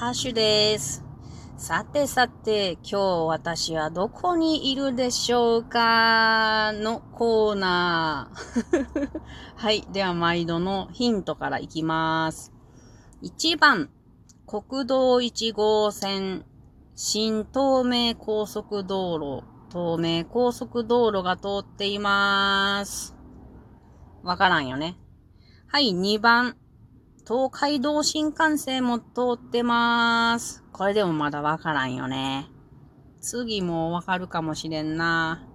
ハッシュです。さてさて、今日私はどこにいるでしょうかのコーナー。はい。では、毎度のヒントからいきます。1番、国道1号線、新東名高速道路、東名高速道路が通っています。わからんよね。はい、2番、東海道新幹線も通ってまーす。これでもまだわからんよね。次もわかるかもしれんな。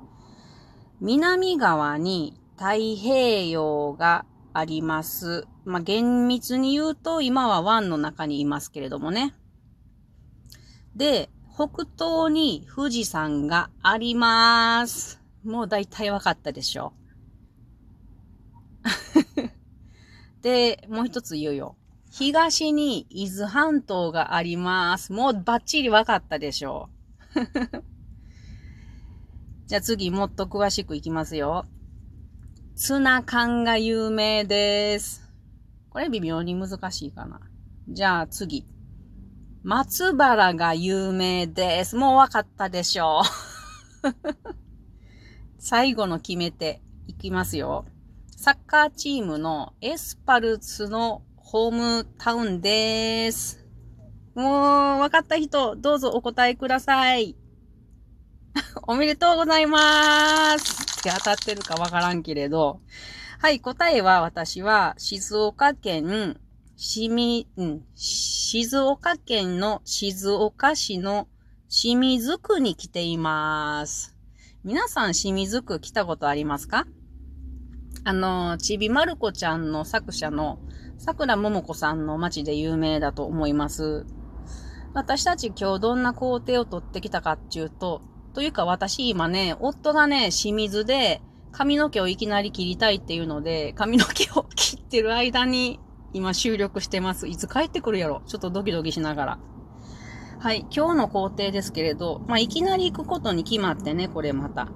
南側に太平洋があります。まあ、厳密に言うと今は湾の中にいますけれどもね。で、北東に富士山があります。もう大体わかったでしょう。で、もう一つ言うよ。東に伊豆半島があります。もうバッチリ分かったでしょう。じゃあ次もっと詳しくいきますよ。ツナ缶が有名です。これ微妙に難しいかな。じゃあ次。松原が有名です。もう分かったでしょう。最後の決め手いきますよ。サッカーチームのエスパルスのホームタウンです。もう、分かった人、どうぞお答えください。おめでとうございます。って当たってるかわからんけれど。はい、答えは私は静岡県、しみ、うん、静岡県の静岡市の清水区に来ています。皆さん清水区来たことありますか？あの、ちびまる子ちゃんの作者の桜ももこさんの街で有名だと思います。私たち今日どんな工程を取ってきたかっていうと、というか私今ね、夫がね、清水で髪の毛をいきなり切りたいっていうので、髪の毛を切ってる間に今収録してます。いつ帰ってくるやろちょっとドキドキしながら。はい、今日の工程ですけれど、まあ、いきなり行くことに決まってね、これまた。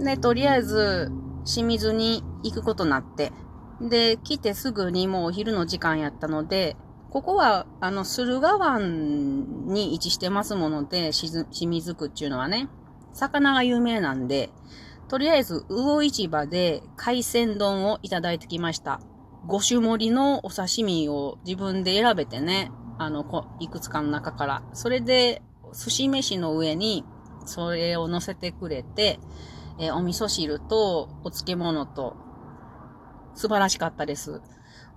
で、とりあえず、清水に行くことになって、で、来てすぐにもうお昼の時間やったので、ここは、あの、駿河湾に位置してますもので、清水区っていうのはね、魚が有名なんで、とりあえず、魚市場で海鮮丼をいただいてきました。5種盛りのお刺身を自分で選べてね、あの、いくつかの中から。それで、寿司飯の上に、それを乗せてくれて、えー、お味噌汁とお漬物と、素晴らしかったです。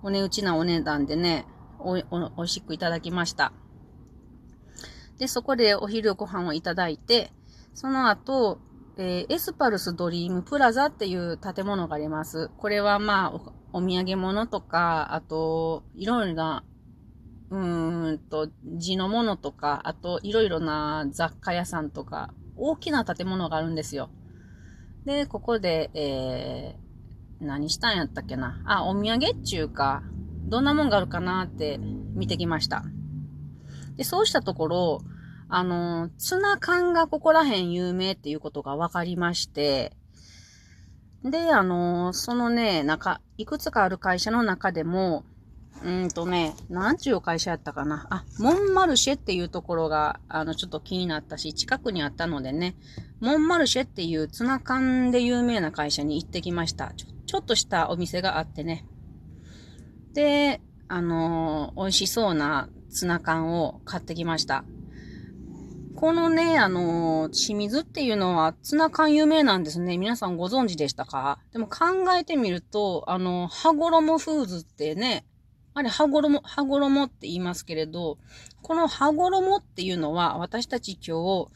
お値打ちなお値段でね、お、お、おいしくいただきました。で、そこでお昼ご飯をいただいて、その後、えー、エスパルスドリームプラザっていう建物があります。これはまあお、お土産物とか、あと、いろいろな、うんと、地のものとか、あと、いろいろな雑貨屋さんとか、大きな建物があるんですよ。で、ここで、えー、何したんやったっけな？あ、お土産っちゅうか、どんなもんがあるかなって見てきました。で、そうしたところ、あの、ツナ缶がここら辺有名っていうことが分かりまして、で、あの、そのね、中、いくつかある会社の中でも、うんとね、なんちゅう会社やったかな。あ、モンマルシェっていうところが、あの、ちょっと気になったし、近くにあったのでね、モンマルシェっていうツナ缶で有名な会社に行ってきました。ちょちょっとしたお店があってね。で、あのー、美味しそうなツナ缶を買ってきました。このね、あのー、清水っていうのはツナ缶有名なんですね。皆さんご存知でしたか？でも考えてみると、あの、羽衣フーズってね、あれ、羽衣、羽衣って言いますけれど、この羽衣っていうのは、私たち今日、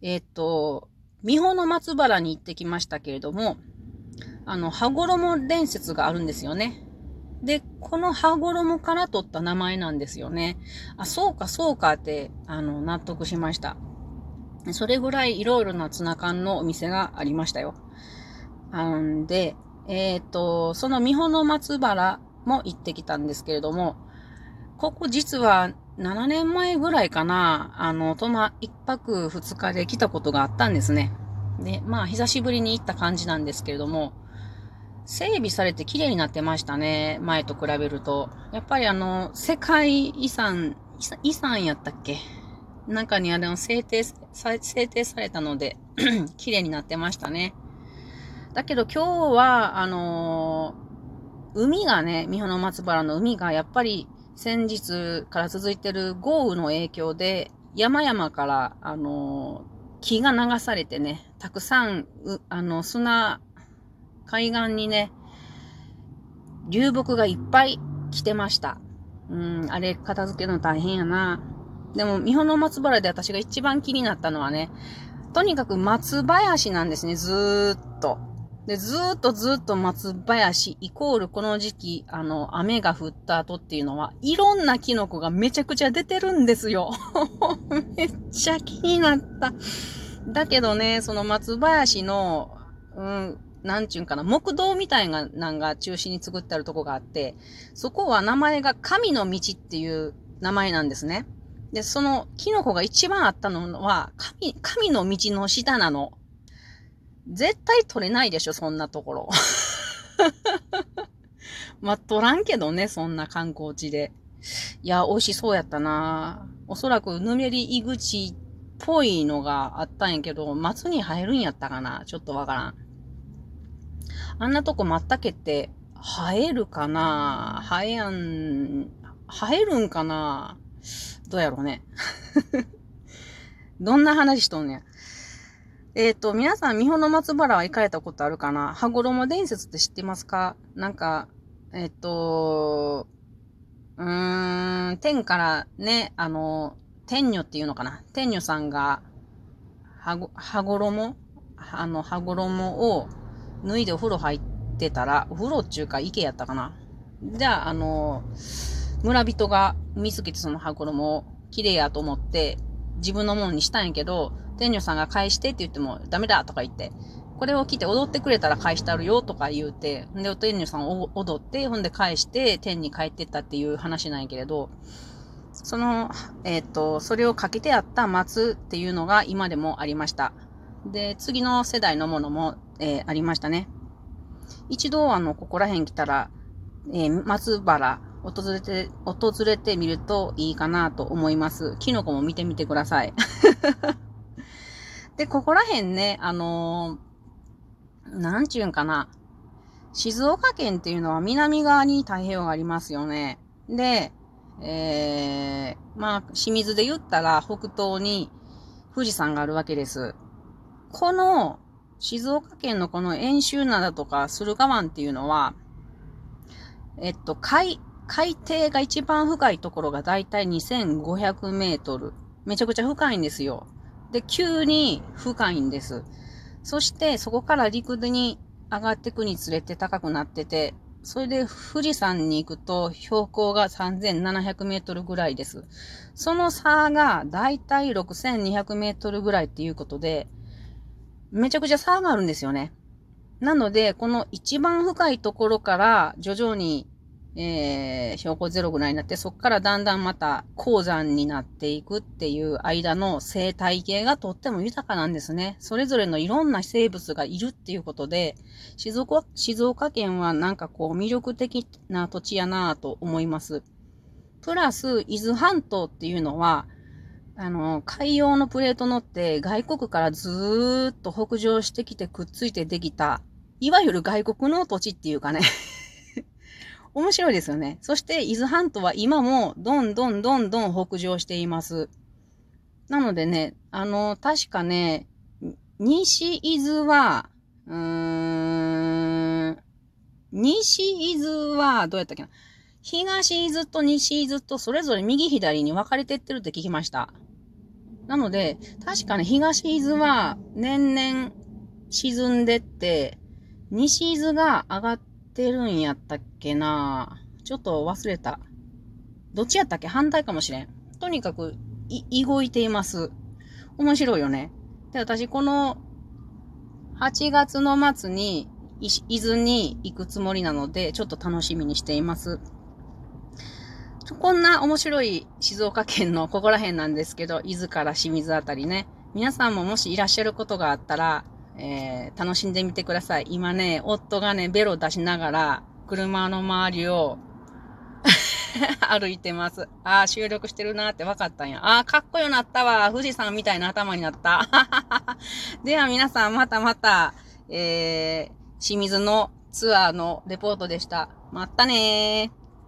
えっ、と、美穂の松原に行ってきましたけれども、あの、羽衣伝説があるんですよね。で、この羽衣から取った名前なんですよね。あ、そうか、そうかって、あの、納得しました。それぐらいいろいろなツナ缶のお店がありましたよ。あんで、えっ、ー、と、その美穂の松原も行ってきたんですけれども、ここ実は7年前ぐらいかな、あの、泊ま、一泊二日で来たことがあったんですね。で、まあ、久しぶりに行った感じなんですけれども、整備されて綺麗になってましたね。前と比べると。やっぱりあの、世界遺産、遺産やったっけ？中にあれの制定、制定されたので 綺麗になってましたね。だけど今日は、あのー、海がね、三保の松原の海がやっぱり先日から続いてる豪雨の影響で、山々から、あのー、木が流されてね、たくさん、あの、砂、海岸にね、流木がいっぱい来てました。うん、あれ片付けるの大変やな。でも、三保の松原で私が一番気になったのはね、とにかく松林なんですね、ずーっと。で、ずーっとずーっと松林イコールこの時期、あの、雨が降った後っていうのは、いろんなキノコがめちゃくちゃ出てるんですよ。めっちゃ気になった。だけどね、その松林の、うん、なんちゅうんかな、木道みたいな、なんが中心に作ってあるとこがあって、そこは名前が神の道っていう名前なんですね。で、そのキノコが一番あったのは、神、神の道の下なの。絶対取れないでしょ、そんなところ。まあ、取らんけどね、そんな観光地で。いや、美味しそうやったなおそらく、ぬめり井口っぽいのがあったんやけど、松に入るんやったかなちょっとわからん。あんなとこまったけって生えるかな生えやん、生えるんかなどうやろうね。どんな話しとんねん。えっ、ー、と、皆さん、三保の松原は行かれたことあるかな？羽衣伝説って知ってますか？なんか、えっ、ー、と、うーん、天からね、あの、天女っていうのかな？天女さんが、は、羽衣？あの、羽衣を脱いでお風呂入ってたら、お風呂っていうか池やったかな？じゃあ、あの、村人が見つけてその羽衣を綺麗やと思って、自分のものにしたんやけど、天女さんが返してって言ってもダメだとか言って、これを着て踊ってくれたら返してあるよとか言うて、ほんで、天女さんを踊って、ほんで返して天に帰ってったっていう話なんやけれど、その、えっ、ー、と、それをかけてあった松っていうのが今でもありました。で、次の世代のものも、えー、ありましたね。一度、あの、ここら辺来たら、えー、松原、訪れて、訪れてみるといいかなと思います。キノコも見てみてください。で、ここら辺ね、あのー、なんちゅうんかな。静岡県っていうのは南側に太平洋がありますよね。で、えー、まあ、清水で言ったら北東に富士山があるわけです。この静岡県のこの遠州灘とか駿河湾っていうのは、えっと、海、海底が一番深いところがだいたい2500メートル。めちゃくちゃ深いんですよ。で、急に深いんです。そしてそこから陸に上がっていくにつれて高くなってて、それで富士山に行くと標高が3700メートルぐらいです。その差がだいたい6200メートルぐらいっていうことで、めちゃくちゃ差があるんですよね。なので、この一番深いところから徐々に、えー、標高ゼロぐらいになって、そこからだんだんまた鉱山になっていくっていう間の生態系がとっても豊かなんですね。それぞれのいろんな生物がいるっていうことで、静岡、静岡県はなんかこう魅力的な土地やなぁと思います。プラス、伊豆半島っていうのは、あの、海洋のプレート乗って外国からずーっと北上してきてくっついてできた、いわゆる外国の土地っていうかね面白いですよね。そして、伊豆半島は今もどんどんどんどん北上しています。なのでね、あの、確かね、西伊豆は、うーん、西伊豆は、どうやったっけな？東伊豆と西伊豆とそれぞれ右左に分かれてってるって聞きました。なので、確かね、東伊豆は年々沈んでって、西伊豆が上がっててるんやったっけなちょっと忘れた。どっちやったっけ？反対かもしれん。とにかく、い、動いています。面白いよね。で、私、この、8月の末に、伊豆に行くつもりなので、ちょっと楽しみにしています。こんな面白い静岡県のここら辺なんですけど、伊豆から清水あたりね。皆さんももしいらっしゃることがあったら、えー、楽しんでみてください。今ね、夫がね、ベロ出しながら、車の周りを 歩いてます。ああ、収録してるなって分かったんや。ああ、かっこよなったわ。富士山みたいな頭になった。では皆さん、またまた、えー、清水のツアーのレポートでした。またねー。